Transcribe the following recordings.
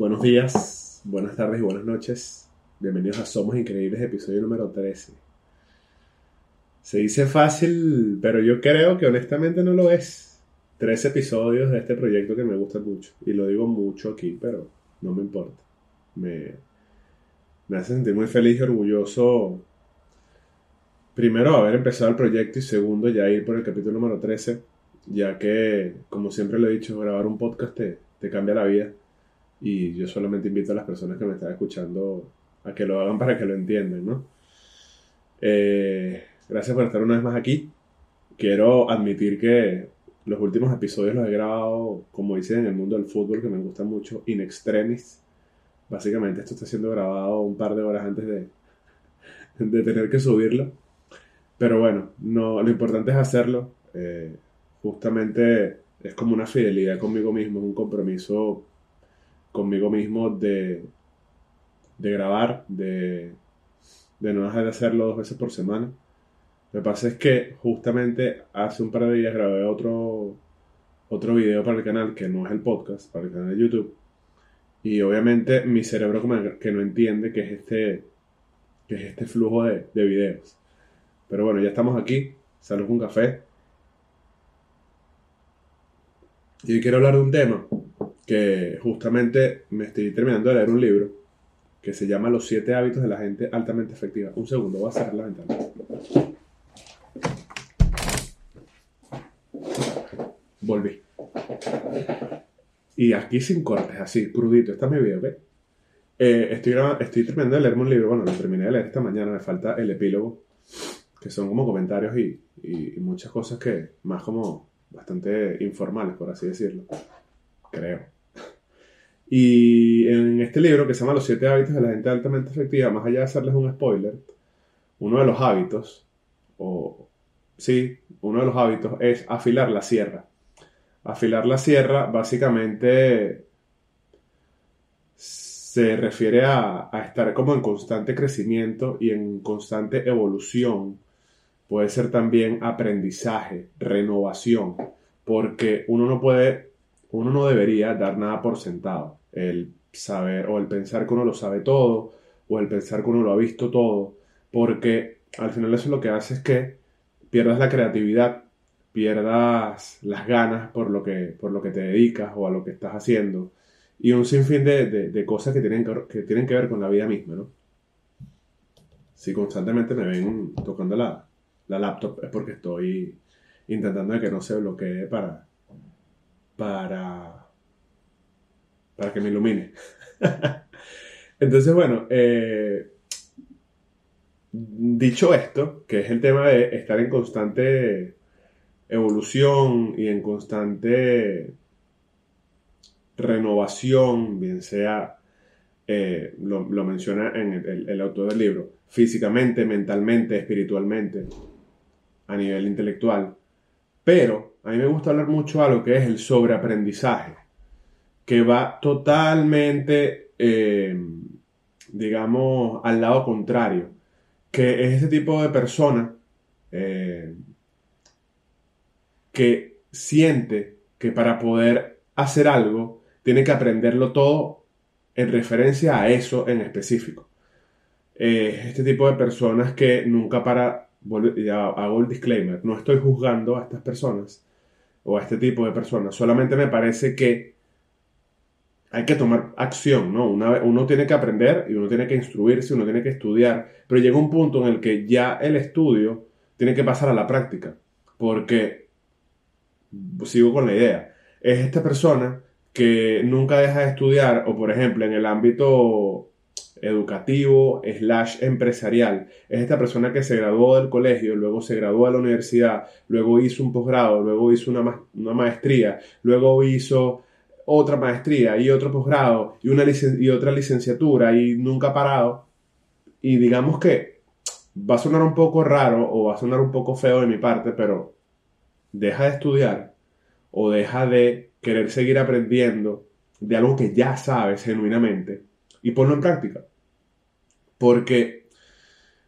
Buenos días, buenas tardes y buenas noches. Bienvenidos a Somos Increíbles, episodio número 13. Se dice fácil, pero yo creo que honestamente no lo es. 13 episodios de este proyecto que me gusta mucho. Y lo digo mucho aquí, pero no me importa. Me, me hace sentir muy feliz y orgulloso. Primero, haber empezado el proyecto y segundo, ya ir por el capítulo número 13, ya que, como siempre lo he dicho, grabar un podcast te, te cambia la vida. Y yo solamente invito a las personas que me están escuchando a que lo hagan para que lo entiendan, ¿no? Eh, gracias por estar una vez más aquí. Quiero admitir que los últimos episodios los he grabado, como dicen en el mundo del fútbol, que me gusta mucho, in extremis. Básicamente esto está siendo grabado un par de horas antes de, de tener que subirlo. Pero bueno, no, lo importante es hacerlo. Eh, justamente es como una fidelidad conmigo mismo, es un compromiso conmigo mismo de, de grabar, de, de no dejar de hacerlo dos veces por semana. Lo que pasa es que justamente hace un par de días grabé otro, otro video para el canal, que no es el podcast, para el canal de YouTube. Y obviamente mi cerebro como que no entiende que es este, que es este flujo de, de videos. Pero bueno, ya estamos aquí. Salud con café. Y hoy quiero hablar de un tema que justamente me estoy terminando de leer un libro que se llama Los siete hábitos de la gente altamente efectiva. Un segundo, voy a cerrar la ventana. Volví. Y aquí sin cortes, así, crudito. Este es mi video, ¿ves? Eh, estoy, estoy terminando de leerme un libro, bueno, lo terminé de leer esta mañana, me falta el epílogo, que son como comentarios y, y muchas cosas que, más como bastante informales, por así decirlo. Creo. Y en este libro que se llama Los siete hábitos de la gente altamente efectiva, más allá de hacerles un spoiler, uno de los hábitos, o sí, uno de los hábitos es afilar la sierra. Afilar la sierra básicamente se refiere a, a estar como en constante crecimiento y en constante evolución. Puede ser también aprendizaje, renovación, porque uno no puede, uno no debería dar nada por sentado el saber o el pensar que uno lo sabe todo o el pensar que uno lo ha visto todo, porque al final eso lo que hace es que pierdas la creatividad, pierdas las ganas por lo que, por lo que te dedicas o a lo que estás haciendo y un sinfín de, de, cosas que tienen que, que, tienen que ver con la vida misma, ¿no? Si constantemente me ven tocando la, la laptop es porque estoy intentando que no se bloquee para, para para que me ilumine. Entonces, bueno, eh, dicho esto, que es el tema de estar en constante evolución y en constante renovación, bien sea, eh, lo, menciona en el, el, el, autor del libro, físicamente, mentalmente, espiritualmente, a nivel intelectual. Pero a mí me gusta hablar mucho a lo que es el sobreaprendizaje que va totalmente, eh, digamos, al lado contrario, que es ese tipo de persona eh, que siente que para poder hacer algo tiene que aprenderlo todo en referencia a eso en específico. Eh, este tipo de personas que nunca para, hago el disclaimer, no estoy juzgando a estas personas o a este tipo de personas, solamente me parece que hay que tomar acción, ¿no? Una, uno tiene que aprender y uno tiene que instruirse, uno tiene que estudiar, pero llega un punto en el que ya el estudio tiene que pasar a la práctica, porque, sigo con la idea, es esta persona que nunca deja de estudiar, o por ejemplo en el ámbito educativo slash empresarial, es esta persona que se graduó del colegio, luego se graduó de la universidad, luego hizo un posgrado, luego hizo una, ma una maestría, luego hizo otra maestría y otro posgrado y, una y otra licenciatura y nunca parado. Y digamos que va a sonar un poco raro o va a sonar un poco feo de mi parte, pero deja de estudiar o deja de querer seguir aprendiendo de algo que ya sabes genuinamente y ponlo en práctica. Porque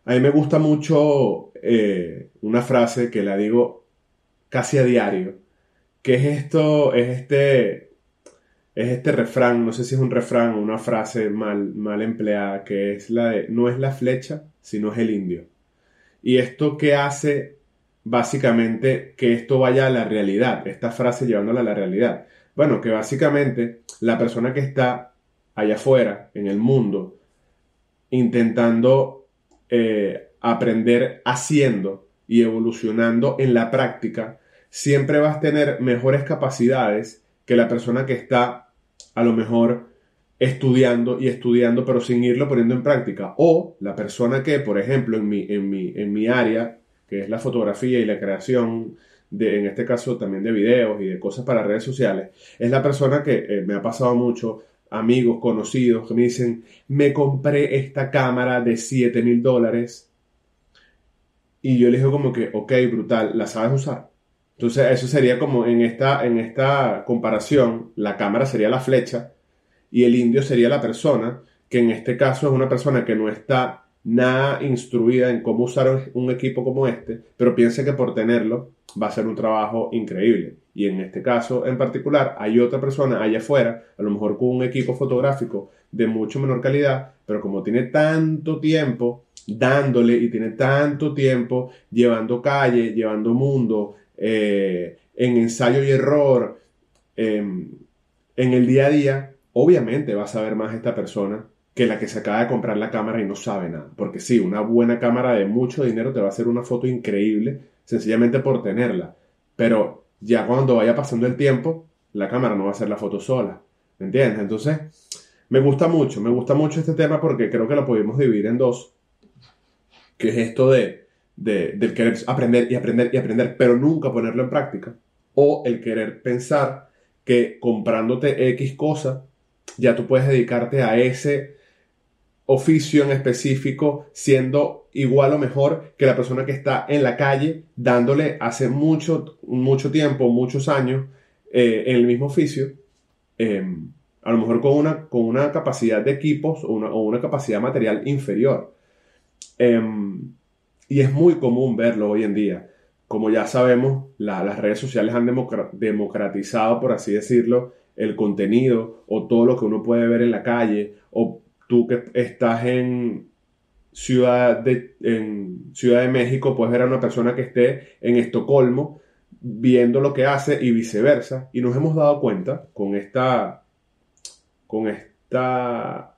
a mí me gusta mucho eh, una frase que la digo casi a diario, que es esto, es este es este refrán, no sé si es un refrán o una frase mal, mal empleada, que es la de no es la flecha, sino es el indio. Y esto que hace básicamente que esto vaya a la realidad, esta frase llevándola a la realidad. Bueno, que básicamente la persona que está allá afuera, en el mundo, intentando eh, aprender haciendo y evolucionando en la práctica, siempre vas a tener mejores capacidades que la persona que está a lo mejor estudiando y estudiando, pero sin irlo poniendo en práctica. O la persona que, por ejemplo, en mi, en mi, en mi área, que es la fotografía y la creación, de, en este caso también de videos y de cosas para redes sociales, es la persona que eh, me ha pasado mucho, amigos, conocidos, que me dicen, me compré esta cámara de 7 mil dólares. Y yo le digo como que, ok, brutal, ¿la sabes usar? Entonces eso sería como en esta, en esta comparación, la cámara sería la flecha y el indio sería la persona, que en este caso es una persona que no está nada instruida en cómo usar un equipo como este, pero piensa que por tenerlo va a ser un trabajo increíble. Y en este caso en particular hay otra persona allá afuera, a lo mejor con un equipo fotográfico de mucho menor calidad, pero como tiene tanto tiempo dándole y tiene tanto tiempo llevando calle, llevando mundo, eh, en ensayo y error, em, en el día a día, obviamente vas a ver más esta persona que la que se acaba de comprar la cámara y no sabe nada. Porque sí, una buena cámara de mucho dinero te va a hacer una foto increíble sencillamente por tenerla. Pero ya cuando vaya pasando el tiempo, la cámara no va a hacer la foto sola. ¿Me entiendes? Entonces, me gusta mucho, me gusta mucho este tema porque creo que lo podemos dividir en dos. Que es esto de, de, del querer aprender y aprender y aprender, pero nunca ponerlo en práctica. O el querer pensar que comprándote X cosa, ya tú puedes dedicarte a ese oficio en específico siendo igual o mejor que la persona que está en la calle dándole hace mucho, mucho tiempo, muchos años eh, en el mismo oficio, em, a lo mejor con una, con una capacidad de equipos o una, capacidad material inferior. Em, y es muy común verlo hoy en día. Como ya sabemos, las redes sociales han democratizado, por así decirlo, el contenido o todo lo que uno puede ver en la calle o tú que estás en Ciudad de, en Ciudad de México, puedes ver a una persona que esté en Estocolmo viendo lo que hace y viceversa. Y nos hemos dado cuenta con esta, con esta,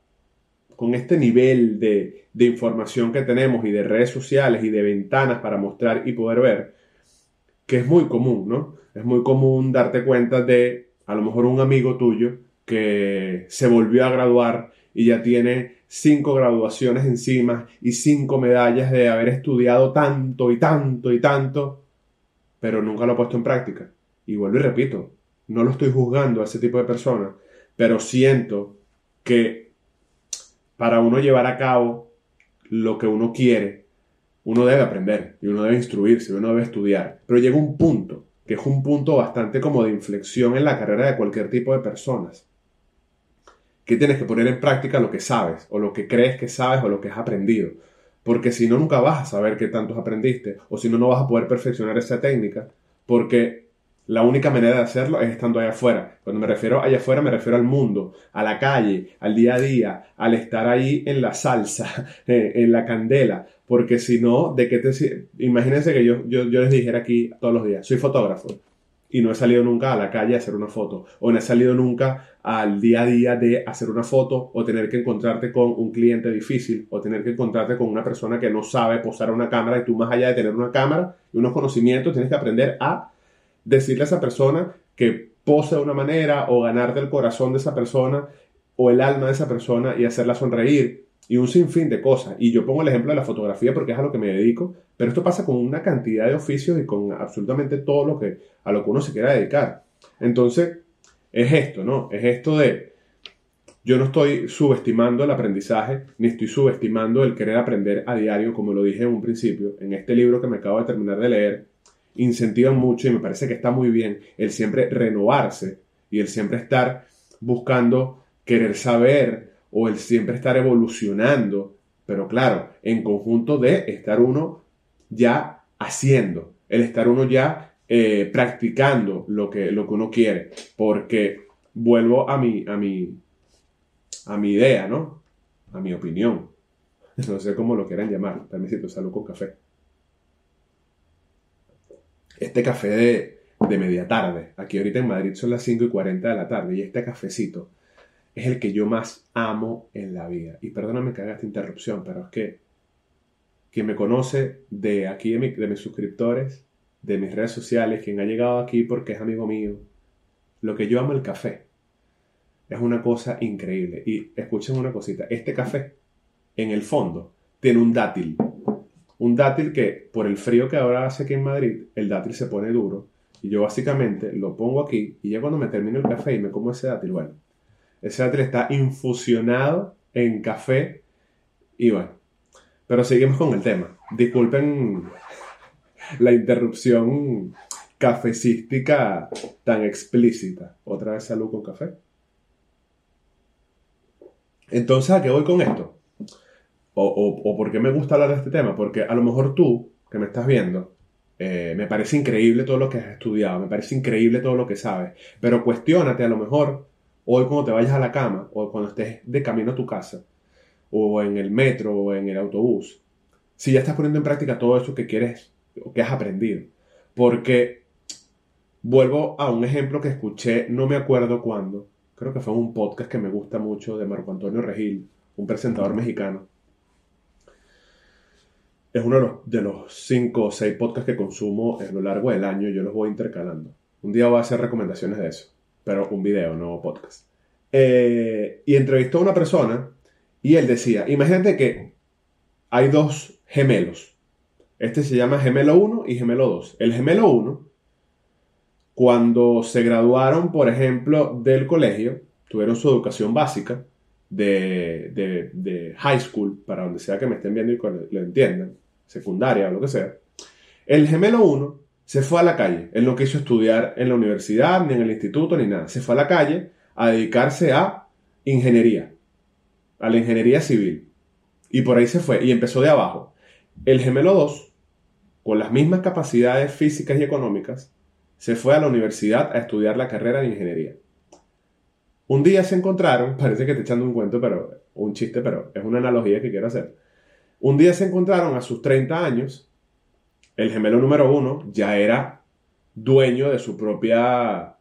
con este nivel de, de información que tenemos y de redes sociales y de ventanas para mostrar y poder ver, que es muy común, ¿no? Es muy común darte cuenta de a lo mejor un amigo tuyo que se volvió a graduar y ya tiene cinco graduaciones encima y cinco medallas de haber estudiado tanto y tanto y tanto, pero nunca lo ha puesto en práctica. Y vuelvo y repito, no lo estoy juzgando a ese tipo de personas, pero siento que para uno llevar a cabo lo que uno quiere, uno debe aprender y uno debe instruirse, uno debe estudiar. Pero llega un punto, que es un punto bastante como de inflexión en la carrera de cualquier tipo de personas, que tienes que poner en práctica lo que sabes, o lo que crees que sabes, o lo que has aprendido. Porque si no, nunca vas a saber qué tantos aprendiste, o si no, no vas a poder perfeccionar esa técnica, porque la única manera de hacerlo es estando allá afuera. Cuando me refiero allá afuera, me refiero al mundo, a la calle, al día a día, al estar ahí en la salsa, en la candela. Porque si no, ¿de qué te... Imagínense que yo, yo, yo les dijera aquí todos los días, soy fotógrafo y no he salido nunca a la calle a hacer una foto, o no he salido nunca al día a día de hacer una foto, o tener que encontrarte con un cliente difícil, o tener que encontrarte con una persona que no sabe posar una cámara y tú más allá de tener una cámara y unos conocimientos, tienes que aprender a decirle a esa persona que pose de una manera o ganarte el corazón de esa persona o el alma de esa persona y hacerla sonreír y un sinfín de cosas. Y yo pongo el ejemplo de la fotografía porque es a lo que me dedico, pero esto pasa con una cantidad de oficios y con absolutamente todo lo que a lo que uno se quiera dedicar. Entonces, es esto, ¿no? Es esto de yo no estoy subestimando el aprendizaje, ni estoy subestimando el querer aprender a diario, como lo dije en un principio. En este libro que me acabo de terminar de leer, incentivan mucho y me parece que está muy bien el siempre renovarse y el siempre estar buscando querer saber, o el siempre estar evolucionando, pero claro, en conjunto de estar uno ya haciendo, el estar uno ya eh, practicando lo que, lo que uno quiere, porque vuelvo a mi, a mi, a mi idea, ¿no? A mi opinión. No sé cómo lo quieran llamar. Permisito, salud con café. Este café de, de media tarde. Aquí ahorita en Madrid son las 5 y 40 de la tarde. Y este cafecito es el que yo más amo en la vida. Y perdóname que haga esta interrupción, pero es que quien me conoce de aquí, de, mis suscriptores, de mis redes sociales, quien ha llegado aquí porque es amigo mío, lo que yo amo el café es una cosa increíble. Y escuchen una cosita, este café en el fondo tiene un dátil. Un dátil que por el frío que ahora hace aquí en Madrid, el dátil se pone duro. Y yo básicamente lo pongo aquí y ya cuando me termino el café y me como ese dátil, bueno, ese dátil está infusionado en café y bueno. Pero seguimos con el tema. Disculpen la interrupción cafecística tan explícita. Otra vez salud con café. Entonces, ¿a qué voy con esto? O, o, por qué me gusta hablar de este tema? Porque a lo mejor tú, que me estás viendo, eh, me parece increíble todo lo que has estudiado, me parece increíble todo lo que sabes, pero cuestiónate a lo mejor hoy cuando te vayas a la cama o cuando estés de camino a tu casa o en el metro o en el autobús, si ya estás poniendo en práctica todo eso que quieres o que has aprendido. Porque vuelvo a un ejemplo que escuché, no me acuerdo cuándo, creo que fue un podcast que me gusta mucho de Marco Antonio Regil, un presentador mexicano. Es uno de los, de cinco o seis podcasts que consumo a lo largo del año y yo los voy intercalando. Un día voy a hacer recomendaciones de eso pero un video, no podcast. Eh, y entrevistó a una persona y él decía, imagínate que hay dos gemelos. Este se llama gemelo 1 y gemelo 2. El gemelo 1, cuando se graduaron, por ejemplo, del colegio, tuvieron su educación básica de, de, high school, para donde sea que me estén viendo y lo entiendan, secundaria o lo que sea. El gemelo 1 se fue a la calle. Él no quiso estudiar en la universidad, ni en el instituto, ni nada. Se fue a la calle a dedicarse a ingeniería, a la ingeniería civil. Y por ahí se fue y empezó de abajo. El gemelo 2, con las mismas capacidades físicas y económicas, se fue a la universidad a estudiar la carrera de ingeniería. Un día se encontraron, parece que te echando un cuento, pero un chiste, pero es una analogía que quiero hacer. Un día se encontraron a sus 30 años el gemelo número uno ya era dueño de su propia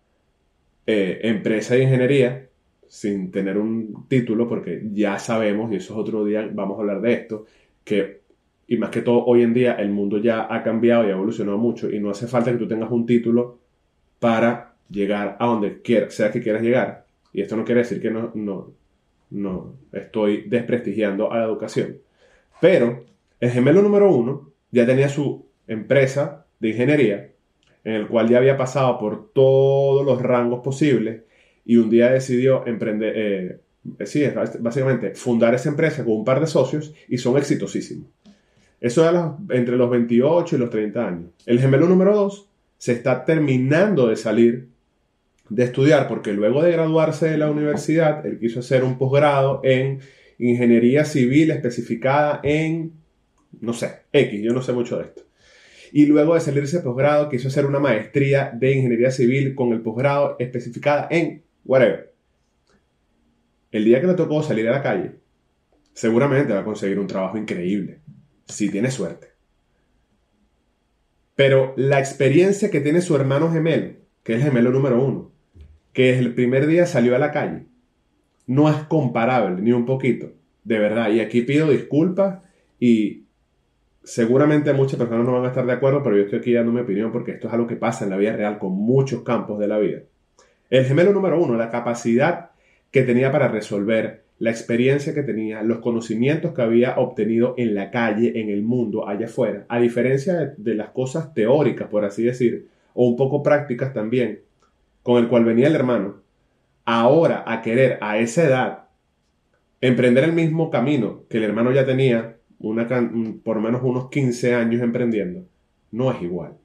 eh, empresa de ingeniería sin tener un título, porque ya sabemos, y eso es otro día, vamos a hablar de esto, que, y más que todo hoy en día el mundo ya ha cambiado y ha evolucionado mucho y no hace falta que tú tengas un título para llegar a donde quieras, sea que quieras llegar. Y esto no quiere decir que no, no, no estoy desprestigiando a la educación. Pero el gemelo número uno ya tenía su empresa de ingeniería en el cual ya había pasado por todos los rangos posibles y un día decidió emprender, eh, sí, básicamente fundar esa empresa con un par de socios y son exitosísimos. Eso era entre los 28 y los 30 años. El gemelo número 2 se está terminando de salir de estudiar porque luego de graduarse de la universidad, él quiso hacer un posgrado en ingeniería civil especificada en, no sé, X, yo no sé mucho de esto y luego de salirse de posgrado quiso hacer una maestría de ingeniería civil con el posgrado especificada en whatever. El día que le tocó salir a la calle, seguramente va a conseguir un trabajo increíble, si tiene suerte. Pero la experiencia que tiene su hermano gemelo, que es el gemelo número uno, que desde el primer día salió a la calle, no es comparable ni un poquito, de verdad. Y aquí pido disculpas y seguramente muchas personas no van a estar de acuerdo, pero yo estoy aquí dando mi opinión porque esto es algo que pasa en la vida real con muchos campos de la vida. El gemelo número uno, la capacidad que tenía para resolver, la experiencia que tenía, los conocimientos que había obtenido en la calle, en el mundo, allá afuera, a diferencia de, las cosas teóricas, por así decir, o un poco prácticas también, con el cual venía el hermano, ahora a querer a esa edad emprender el mismo camino que el hermano ya tenía una, por menos unos 15 años emprendiendo, no es igual.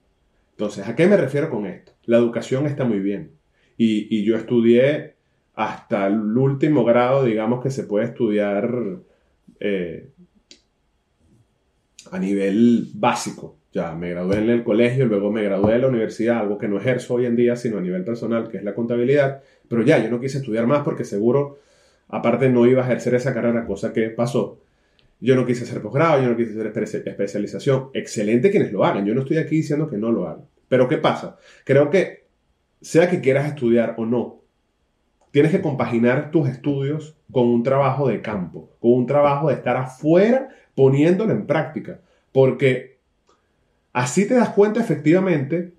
Entonces, ¿a qué me refiero con esto? La educación está muy bien. Y, yo estudié hasta el último grado, digamos, que se puede estudiar eh, a nivel básico. Ya, me gradué en el colegio, luego me gradué de la universidad, algo que no ejerzo hoy en día, sino a nivel personal, que es la contabilidad. Pero ya, yo no quise estudiar más porque seguro, aparte, no iba a ejercer esa carrera, cosa que pasó. Yo no quise hacer posgrado, yo no quise hacer especialización. Excelente quienes lo hagan. Yo no estoy aquí diciendo que no lo hagan. Pero ¿qué pasa? Creo que, sea que quieras estudiar o no, tienes que compaginar tus estudios con un trabajo de campo, con un trabajo de estar afuera poniéndolo en práctica. Porque Así te das cuenta efectivamente,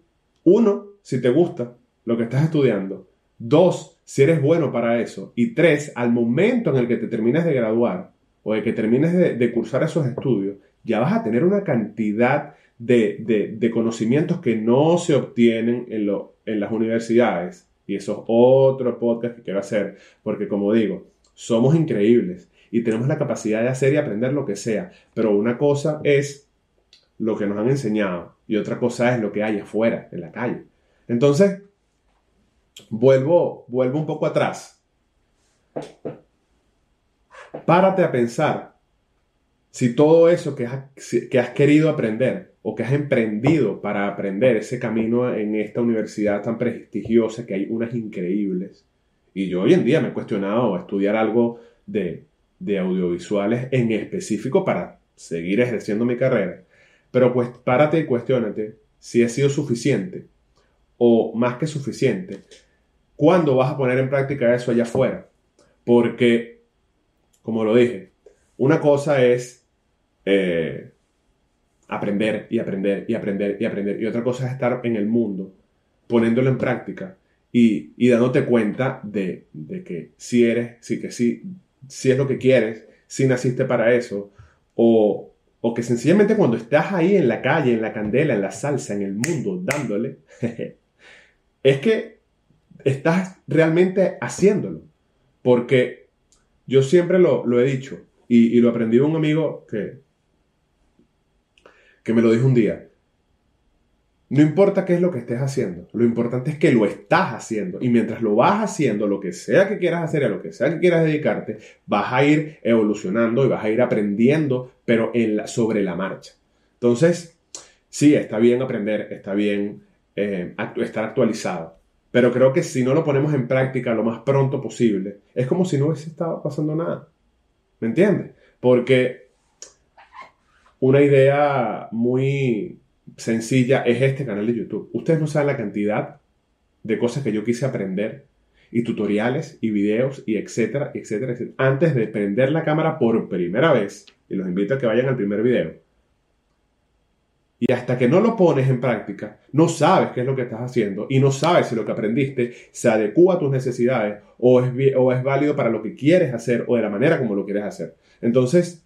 uno, si te gusta lo que estás estudiando, dos, si eres bueno para eso, y tres, al momento en el que te termines de graduar o de que termines de, cursar esos estudios, ya vas a tener una cantidad de, conocimientos que no se obtienen en, en las universidades. Y eso es otro podcast que quiero hacer, porque como digo, somos increíbles y tenemos la capacidad de hacer y aprender lo que sea, pero una cosa es lo que nos han enseñado y otra cosa es lo que hay afuera, en la calle. Entonces, vuelvo, vuelvo un poco atrás. Párate a pensar si todo eso que has, que has querido aprender o que has emprendido para aprender ese camino en esta universidad tan prestigiosa, que hay unas increíbles, y yo hoy en día me he cuestionado estudiar algo de audiovisuales en específico para seguir ejerciendo mi carrera, pero párate y cuestionate si ha sido suficiente o más que suficiente. ¿Cuándo vas a poner en práctica eso allá afuera? Porque, como lo dije, una cosa es eh, aprender y aprender y aprender y aprender. Y otra cosa es estar en el mundo, poniéndolo en práctica y, y dándote cuenta de, de, que si eres, sí, que sí, si es lo que quieres, si naciste para eso, o, o que sencillamente cuando estás ahí en la calle, en la candela, en la salsa, en el mundo, dándole, es que estás realmente haciéndolo. Porque yo siempre lo, he dicho y, y, lo aprendí de un amigo que, que me lo dijo un día. No importa qué es lo que estés haciendo, lo importante es que lo estás haciendo. Y mientras lo vas haciendo, lo que sea que quieras hacer, a lo que sea que quieras dedicarte, vas a ir evolucionando y vas a ir aprendiendo, pero en sobre la marcha. Entonces, sí, está bien aprender, está bien eh, estar actualizado. Pero creo que si no lo ponemos en práctica lo más pronto posible, es como si no hubiese estado pasando nada. ¿Me entiendes? Porque una idea muy sencilla es este canal de YouTube. Ustedes no saben la cantidad de cosas que yo quise aprender y tutoriales y videos y etcétera, etcétera, etcétera. Antes de prender la cámara por primera vez, y los invito a que vayan al primer video. Y hasta que no lo pones en práctica, no sabes qué es lo que estás haciendo y no sabes si lo que aprendiste se adecua a tus necesidades o es, o es válido para lo que quieres hacer o de la manera como lo quieres hacer. Entonces,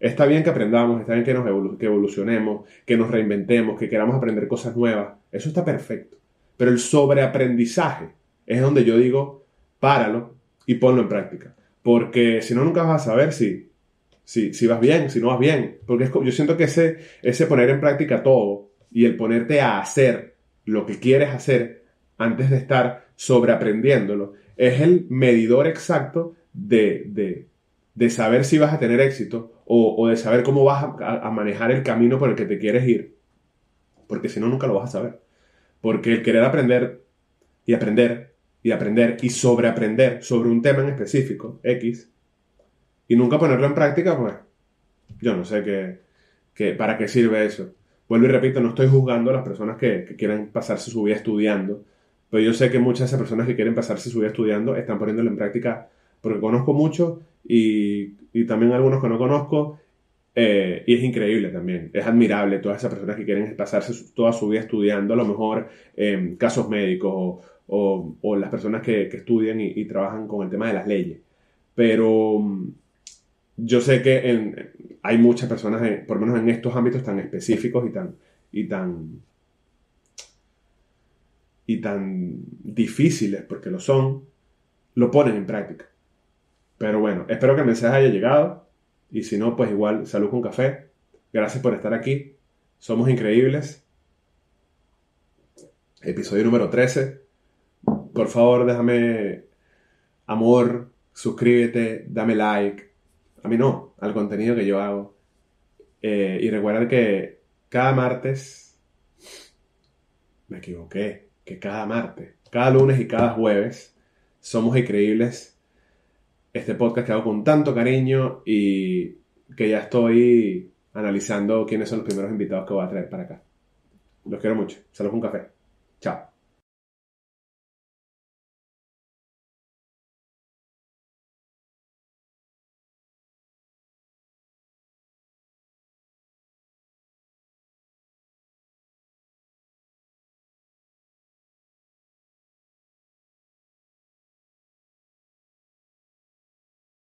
Está bien que aprendamos, está bien que, nos que evolucionemos, que nos reinventemos, que queramos aprender cosas nuevas. Eso está perfecto. Pero el sobreaprendizaje es donde yo digo, páralo y ponlo en práctica. Porque si no, nunca vas a saber si, si, si vas bien, si no vas bien. Porque yo siento que ese, ese poner en práctica todo y el ponerte a hacer lo que quieres hacer antes de estar sobreaprendiéndolo es el medidor exacto de, de, de saber si vas a tener éxito o, de saber cómo vas a, manejar el camino por el que te quieres ir. Porque si no, nunca lo vas a saber. Porque el querer aprender y aprender y aprender y sobreaprender sobre un tema en específico, X, y nunca ponerlo en práctica, pues yo no sé qué, para qué sirve eso. Vuelvo y repito, no estoy juzgando a las personas que, que quieren pasarse su vida estudiando, pero yo sé que muchas de esas personas que quieren pasarse su vida estudiando están poniéndolo en práctica porque conozco mucho y, también algunos que no conozco. Eh, y es increíble también, es admirable todas esas personas que quieren pasarse toda su vida estudiando, a lo mejor eh, casos médicos o, las personas que, estudian y, trabajan con el tema de las leyes. Pero mm, yo sé que hay muchas personas, por lo menos en estos ámbitos tan específicos y tan, y tan, y tan difíciles, porque lo son, lo ponen en práctica. Pero bueno, espero que el mensaje haya llegado. Y si no, pues igual, salud con café. Gracias por estar aquí. Somos increíbles. Episodio número 13. Por favor, déjame amor, suscríbete, dame like. A mí no, al contenido que yo hago. Eh, y recuerda que cada martes, me equivoqué, que cada martes, cada lunes y cada jueves, somos increíbles. Este podcast que hago con tanto cariño y que ya estoy analizando quiénes son los primeros invitados que voy a traer para acá. Los quiero mucho. Saludos un café. Chao.